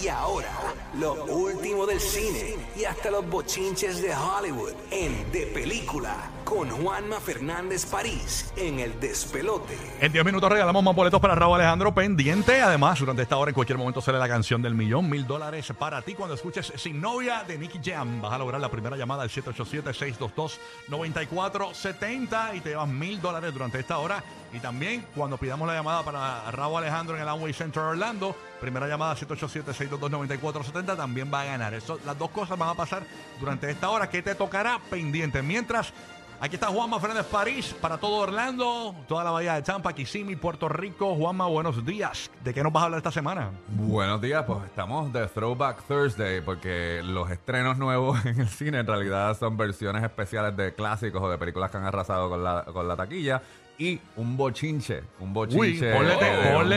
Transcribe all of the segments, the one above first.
Y ahora, lo último del cine y hasta los bochinches de Hollywood en De Película con Juanma Fernández París en El Despelote. En 10 minutos regalamos más boletos para Raúl Alejandro pendiente. Además, durante esta hora en cualquier momento sale la canción del millón, mil dólares para ti cuando escuches Sin Novia de Nicky Jam. Vas a lograr la primera llamada al 787-622-9470 y te llevas mil dólares durante esta hora. Y también cuando pidamos la llamada para Raúl Alejandro en el Amway Center Orlando, primera llamada 787-622-9470 también va a ganar. Eso, las dos cosas van a pasar durante esta hora que te tocará pendiente. Mientras Aquí está Juanma Fernández París para todo Orlando, toda la bahía de Tampa, Kissimmee, Puerto Rico. Juanma, buenos días. ¿De qué nos vas a hablar esta semana? Buenos días, pues estamos de Throwback Thursday porque los estrenos nuevos en el cine en realidad son versiones especiales de clásicos o de películas que han arrasado con la, con la taquilla y un bochinche, un bochinche Uy, de un-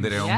de un,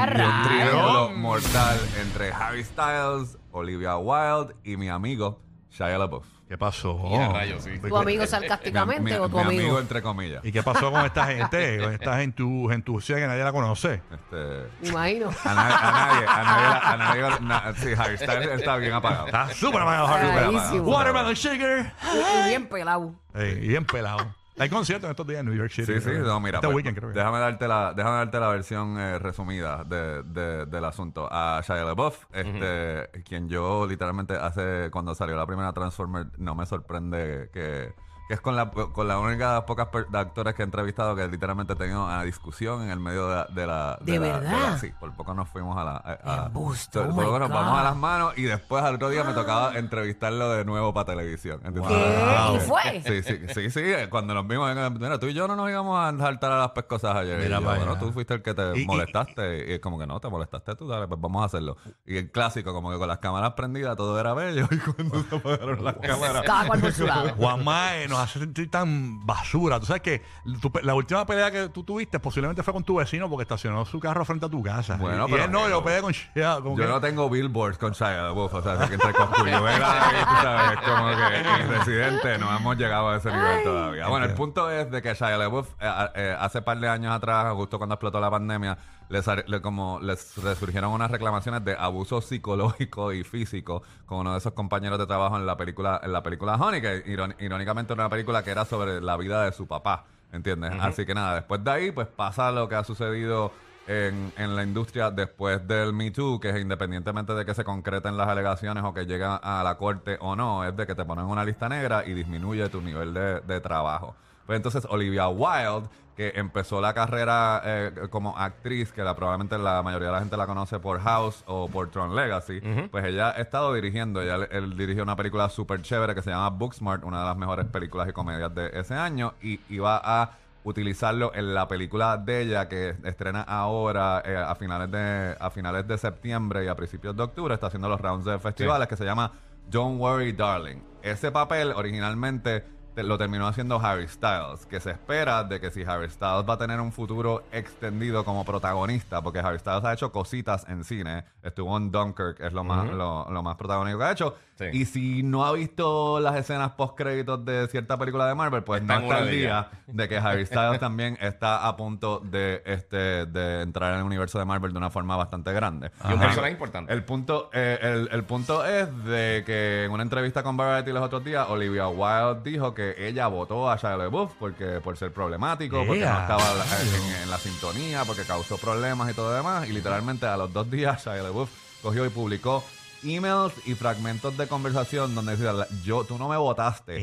triángulo mortal entre Harry Styles, Olivia Wilde y mi amigo Shia LaBeouf. ¿Qué pasó? Rayos, sí. ¿Tu amigo Mi, sarcásticamente mi- o tu mi amigo? entre comillas. ¿Y qué pasó con esta gente? Con esta gentu, gentucía que nadie la conoce. Este, Me imagino. a, nadie, a nadie, a nadie, a nadie- na- sí, Harry Styles está bien apagado. Está súper apagado, Harry. Watermelon Sugar. Y, y bien pelado. Ey, y bien pelado. Hay conciertos en estos días en New York City. Sí, sí, no, mira. Este pues, weekend creo que. déjame, darte la, déjame darte la versión eh, resumida de, de- del asunto. A Shia LaBeouf, este, quien yo literalmente hace, cuando salió la primera Transformer, no me sorprende que, que es con la, con la única de las pocas de actores que he entrevistado que literalmente he tenido una discusión en el medio de la... De, la, ¿De la- verdad? la- sí, por poco nos fuimos a la... a- a- Embuste, por oh poco nos vamos a las manos y después al otro día me tocaba entrevistarlo de nuevo para televisión. ¿entiendes? ¿Qué? ¿Y fue? Sí, sí, sí, sí. Cuando nos vimos, mira, tú y yo no nos íbamos a saltar a las pescosas ayer. Mira Y yo, bueno, tú fuiste el que te Y- y- molestaste. Y, es como que no, te molestaste tú, dale, pues vamos a hacerlo. Y el clásico, como que con las cámaras prendidas todo era bello. Y cuando se apagaron las cámaras. Cada cual por su lado. Juanma eh, nos hace sentir tan basura. Tú sabes que tu la última pelea que tú tuviste posiblemente fue con tu vecino porque estacionó su carro frente a tu casa. Bueno, y pero- él no, yo peleé con Shia, como Yo que- no tengo billboards con Shia LaBeouf, o sea, que entre y tú sabes, como que y Residente no hemos llegado a ese nivel todavía. Bueno, el punto es de que Shia LaBeouf eh, eh, hace par de años atrás, justo cuando explotó la pandemia, les, le- como les resurgieron unas reclamaciones de abuso psicológico y físico con uno de esos compañeros de trabajo en la película en la película Honey, que irón- irónicamente era una película que era sobre la vida de su papá, ¿entiendes? Así que nada, después de ahí, pues pasa lo que ha sucedido en, en la industria después del Me Too, que es independientemente de que se concreten las alegaciones o que lleguen a la corte o no, es de que te ponen una lista negra y disminuye tu nivel de, de trabajo. Pues entonces Olivia Wilde, que empezó la carrera eh, como actriz, que la, probablemente la mayoría de la gente la conoce por House o por Tron Legacy, pues ella ha estado dirigiendo, ella él dirigió una película súper chévere que se llama Booksmart, una de las mejores películas y comedias de ese año, y iba a utilizarlo en la película de ella que estrena ahora eh, a finales de a finales de septiembre y a principios de octubre está haciendo los rounds de festivales que se llama Don't Worry Darling. Ese papel originalmente te- lo terminó haciendo Harry Styles, que se espera de que si Harry Styles va a tener un futuro extendido como protagonista, porque Harry Styles ha hecho cositas en cine, estuvo en Dunkirk, es lo más, lo, lo más protagónico que ha hecho, Sí. y si no ha visto las escenas post créditos de cierta película de Marvel, pues Está no está de día de que Harry Styles también está a punto de este de entrar en el universo de Marvel de una forma bastante grande. Y un Ajá. personaje importante. El punto, eh, el, el punto es de que en una entrevista con Variety los otros días, Olivia Wilde dijo que ella votó a Shia LaBeouf porque por ser problemático, porque no estaba en, en la sintonía, porque causó problemas y todo lo demás. Y literalmente a los dos días Shia LaBeouf cogió y publicó emails y fragmentos de conversación donde decía, yo, tú no me votaste.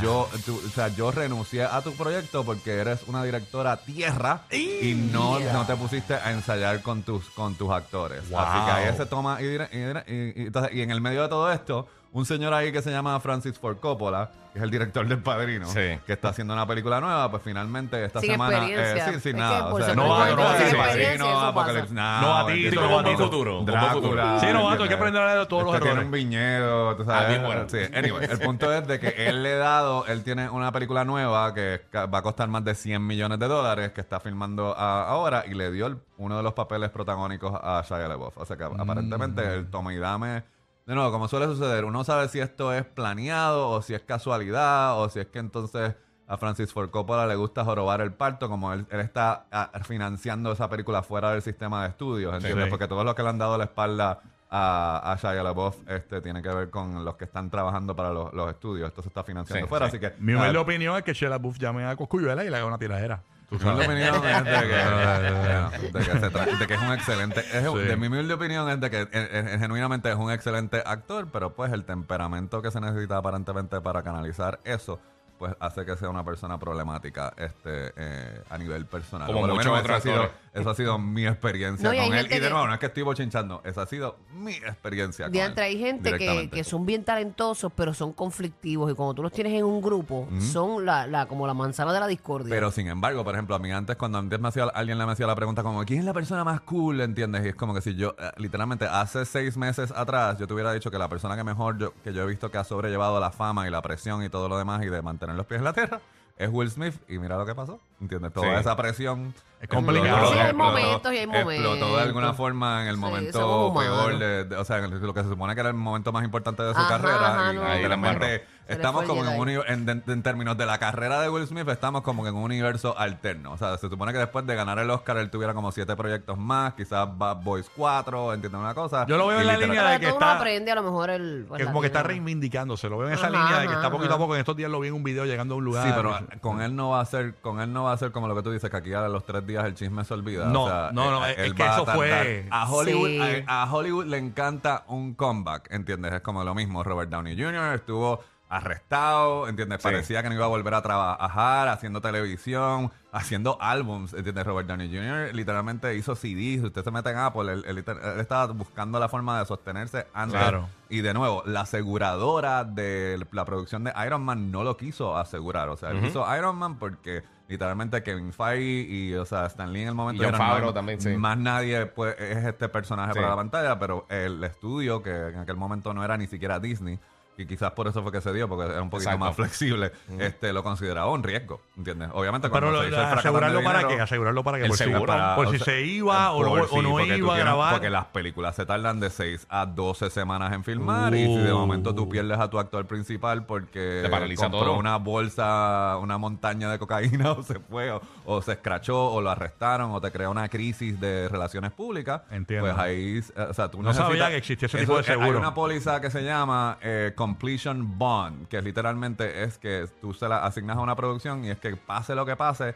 Yo, tú- o sea, yo renuncié a tu proyecto porque eres una directora tierra y no, no te pusiste a ensayar con tus, con tus actores. Wow. Así que ahí se toma y, y y- y entonces- y en el medio de todo esto, un señor ahí que se llama Francis Ford Coppola, que es el director del Padrino, Sí. que está haciendo una película nueva, pues finalmente esta Sin semana... experiencia. sí, sin Es nada. que o sea, No, director no, sin sí, Padrino. Apocalipsis Novatito, ¿entiendes? con buen futuro, con buen Drácula, futuro. Sí, novato, hay que aprender de todos los Este tiene errores. un viñedo, tú sabes. Ah, bueno. Sí, anyway, el punto es de que él le ha dado, él tiene una película nueva que va a costar más de 100 millones de dólares que está filmando a- ahora y le dio el- uno de los papeles protagónicos a Shia LaBeouf. O sea que aparentemente el toma y dame, de nuevo, como suele suceder, uno sabe si esto es planeado o si es casualidad o si es que entonces a Francis Ford Coppola le gusta jorobar el parto, como él, él está ah, financiando esa película fuera del sistema de estudios, ¿entiendes? Sí. Porque todos los que le han dado la espalda a, a Shia LaBeouf este, tiene que ver con los que están trabajando para los, los estudios. Esto se está financiando Sí, fuera, sí. así que... Mi ah, humilde opinión es que Sheila Buff llame a Coscuyuela y le haga una tiradera. Tú Mi humilde sabes. opinión es de que, de que se tra- de que es un excelente. es un- Sí. De mi humilde opinión es de que eh, eh, genuinamente es un excelente actor, pero pues el temperamento que se necesita aparentemente para canalizar eso, pues hace que sea una persona problemática este eh, a nivel personal. Como Por lo muchos menos eso ha, otros sido, actores. eso ha sido mi experiencia No, y hay con él. gente Y de que- nuevo, no es que estoy bochinchando, esa ha sido mi experiencia con Diantre, él, hay gente que, directamente. que son bien talentosos, pero son conflictivos. Y cuando tú los tienes en un grupo, son la, la, como la manzana de la discordia. Pero sin embargo, por ejemplo, a mí antes, cuando antes me hacía, alguien le me hacía la pregunta como, ¿quién es la persona más cool? ¿Entiendes? Y es como que si yo, eh, literalmente, hace seis meses atrás, yo te hubiera dicho que la persona que mejor yo, que yo he visto que ha sobrellevado la fama y la presión y todo lo demás y de mantener los pies en la tierra es Will Smith. Y mira lo que pasó. ¿Entiendes? Toda Sí. esa presión. Es complicado. explotó- Sí, hay explotó- momentos y hay Explotó de alguna forma en el Sí, momento humanos. peor de, de- o sea, en lo que se supone que era el momento más importante de su Ajá, carrera. ajá, y no. Ahí la embarró. literalmente Se le estamos fue el como en, un Jedi. uni- en, en- en términos de la carrera de Will Smith, estamos como que en un universo alterno. O sea, se supone que después de ganar el Oscar, él tuviera como siete proyectos más, quizás Bad Boys 4, ¿entiendes una cosa? Yo lo veo Y en la literal- línea Pero de que todo uno está- aprende a lo mejor el... pues, que la como que está reivindicándose. Lo veo en esa Ajá, línea de que está ajá, poquito a ajá. poco. En estos días lo vi en un video llegando a un lugar. Sí, pero con él no va a ser, con él no va a ser como lo que tú dices, que aquí a los tres días el chisme se olvida. No, O sea, no, no, eh, es él que va a eso fue-. A Hollywood, Sí. a, a Hollywood le encanta un comeback, ¿entiendes? Es como lo mismo. Robert Downey Jr. estuvo arrestado, ¿entiendes? Sí. Parecía que no iba a volver a trabajar, haciendo televisión, haciendo álbums, ¿entiendes? Robert Downey Jr. literalmente hizo CDs. Si Usted se mete en Apple, él, él liter- él estaba buscando la forma de sostenerse antes. Claro. Y de nuevo, la aseguradora de la producción de Iron Man no lo quiso asegurar. O sea, él hizo Iron Man porque literalmente Kevin Feige y, o sea, Stan Lee en el momento Y Favreau más, también, sí. más nadie pues, es este personaje Sí. para la pantalla, pero el estudio, que en aquel momento no era ni siquiera Disney, y quizás por eso fue que se dio, porque era un poquito Exacto. más flexible, este lo consideraba un riesgo, ¿entiendes? Obviamente Pero cuando lo- se hizo el asegurarlo de para dinero- qué, asegurarlo para qué. El Por si- seguro. para- por si sea, se iba o, por no, sí, iba a grabar. Porque las películas se tardan de 6 a 12 semanas en filmar y si de Uh. momento tú pierdes a tu actor principal porque compró todo. una bolsa, una montaña de cocaína o se fue o, o se escrachó o lo arrestaron o te crea una crisis de relaciones públicas, Entiendo. pues ahí, eh, o sea, tú No necesitas- sabía que existía ese Eso- tipo de seguro. Hay una póliza que se llama eh, Completion Bond, que literalmente es que tú se la asignas a una producción y es que pase lo que pase,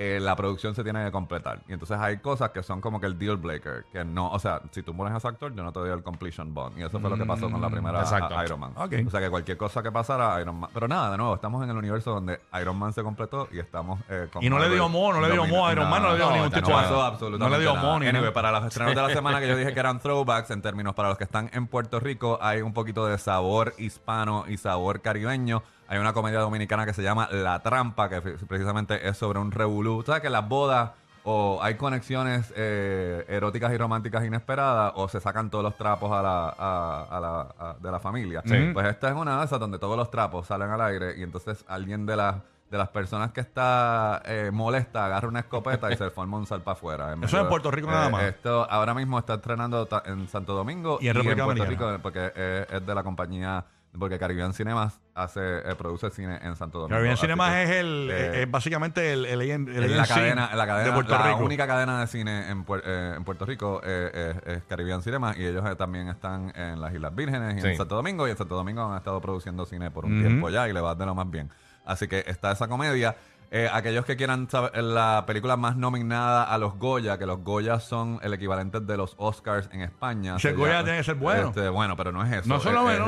eh, la producción se tiene que completar. Y entonces hay cosas que son como que el deal breaker, que no, o sea, si tú pones a ese actor, yo no te doy el completion bond. Y eso fue lo que pasó con la primera exacto. a- Iron Man. O sea, que cualquier cosa que pasara, Iron Man. Pero nada, de nuevo, estamos en el universo donde Iron Man se completó y estamos eh, con Y no le dio mo, no le dio mo a Iron Man, no le dio no, ningún no tipo de- pasó absolutamente no le dio mo ni Anyway, para los estrenos de la semana que yo dije que eran throwbacks en términos para los que están en Puerto Rico, hay un poquito de sabor hispano y sabor caribeño. Hay una comedia dominicana que se llama La Trampa, que precisamente es sobre un revolú. ¿Sabes que las bodas o hay conexiones eh, eróticas y románticas inesperadas o se sacan todos los trapos a la, a- a la- a- de la familia? Sí. Pues esta es una de esas donde todos los trapos salen al aire y entonces alguien de las de las personas que está eh, molesta agarra una escopeta y se forma un salpa afuera. Eso es en Puerto Rico nada más. Esto ahora mismo está estrenando ta- en Santo Domingo Y en República Puerto Dominicana. Rico porque es, es de la compañía porque Caribbean Cinemas hace eh, produce cine en Santo Domingo. Caribbean Cinemas es el eh, es básicamente el, el, el, el es la cadena, la cadena de Puerto la Rico. única cadena de cine en, eh, en Puerto Rico eh, es, es Caribbean Cinema y ellos eh, también están en las Islas Vírgenes y Sí. en Santo Domingo y en Santo Domingo han estado produciendo cine por un tiempo ya y le va de lo más bien. Así que está esa comedia. Eh, aquellos que quieran saber la película más nominada a los Goya, que los Goya son el equivalente de los Oscars en España. Ese Se Goya llama- tiene que ser bueno. Este, bueno, pero no es eso. No son lo Eh, eh, eh,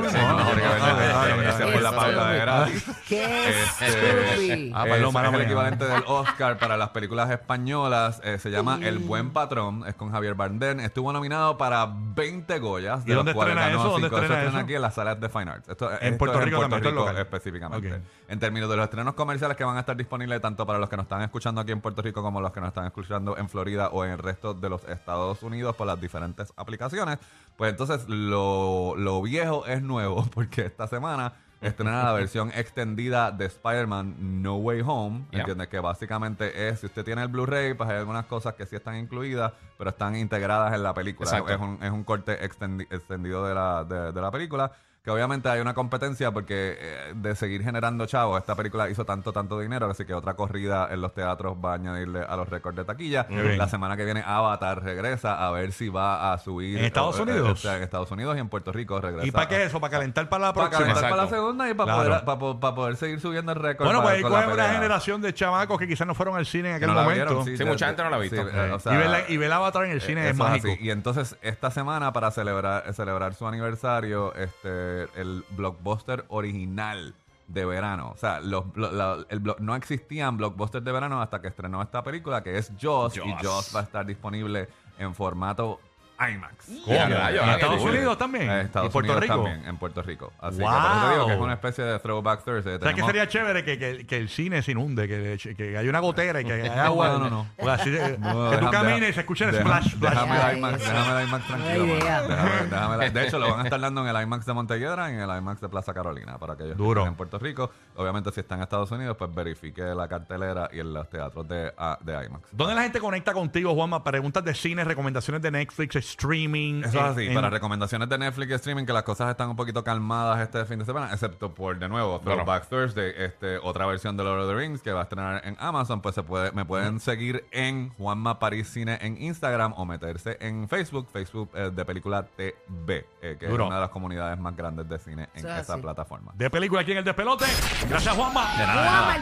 no, fue la pauta de gratis. ¡Qué Este! Ah, es, el equivalente del Oscar para las películas españolas. eh, se llama El Buen Patrón. Es con Javier Bardem. Estuvo nominado para 20 Goyas. ¿Y dónde estrena eso? ¿Dónde estrena eso? aquí en las salas de Fine Arts. En Puerto Rico específicamente. En términos de los estrenos comerciales que van a estar disponibles tanto para los que nos están escuchando aquí en Puerto Rico como los que nos están escuchando en Florida o en el resto de los Estados Unidos por las diferentes aplicaciones. Pues entonces lo, lo viejo es nuevo porque esta semana estrena la versión extendida de Spider-Man No Way Home. Ya. ¿Entiendes? Que básicamente es, si usted tiene el Blu-ray, pues hay algunas cosas que sí están incluidas, pero están integradas en la película. Es un, es un corte extendi- extendido de la, de, de la película. Que obviamente hay una competencia porque eh, de seguir generando chavos, esta película hizo tanto, tanto dinero, así que otra corrida en los teatros va a añadirle a los récords de taquilla. La semana que viene Avatar regresa a ver si va a subir. ¿En Estados eh, eh, Unidos? o sea, en Estados Unidos y en Puerto Rico regresa. ¿Y para qué eso? ¿Para calentar para la Para próxima? calentar para la segunda y para, Claro. poder, para, para poder seguir subiendo el récord. Bueno, pues para- ahí coge una generación de chamacos que quizás no fueron al cine en Que aquel no momento. vieron, Sí, mucha gente no la ha visto. eh, o sea, y, ver la- y ver Avatar en el cine es mágico. así. Y entonces, esta semana, para celebrar, celebrar su aniversario, este el blockbuster original de verano. O sea, los, lo- la- el blo- no existían blockbusters de verano hasta que estrenó esta película, que es Jaws. Y Jaws. Jaws va a estar disponible en formato IMAX. ¿Cómo? Ya, ¿En rayos, ah, Estados. Unidos también? En Estados ¿Y Puerto Unidos Rico? también, en Puerto Rico. Así que Wow. por eso te digo que es una especie de throwback Thursday. O sea, que sería chévere que, que- que el cine se inunde, que, que haya una gotera y que haya agua. No, no, no. O así de- No, que tú camines y se escuche el splash, splash. Déjame el IMAX, eso. déjame el IMAX tranquilo. Déjame- déjame la- de hecho, lo van a estar dando en el IMAX de Montelledra y en el IMAX de Plaza Carolina para aquellos que Duro. estén en Puerto Rico. Obviamente, si están en Estados Unidos, pues verifique la cartelera y en los teatros de, ah, de IMAX. ¿Dónde la gente conecta contigo, Juanma? Preguntas de cine, recomendaciones de Netflix, streaming. Eso es así, en- para recomendaciones de Netflix y streaming, que las cosas están un poquito calmadas este fin de semana, excepto por, de nuevo, Throwback Thursday, este, otra versión de Lord of the Rings que va a estrenar en Amazon, pues se puede, me pueden seguir en Juanma París Cine en Instagram o meterse en Facebook, Facebook eh, de película TV, eh, que Duro. es una de las comunidades más grandes de cine en es esa plataforma. De película aquí en el despelote. Gracias, Juanma. De nada, de nada.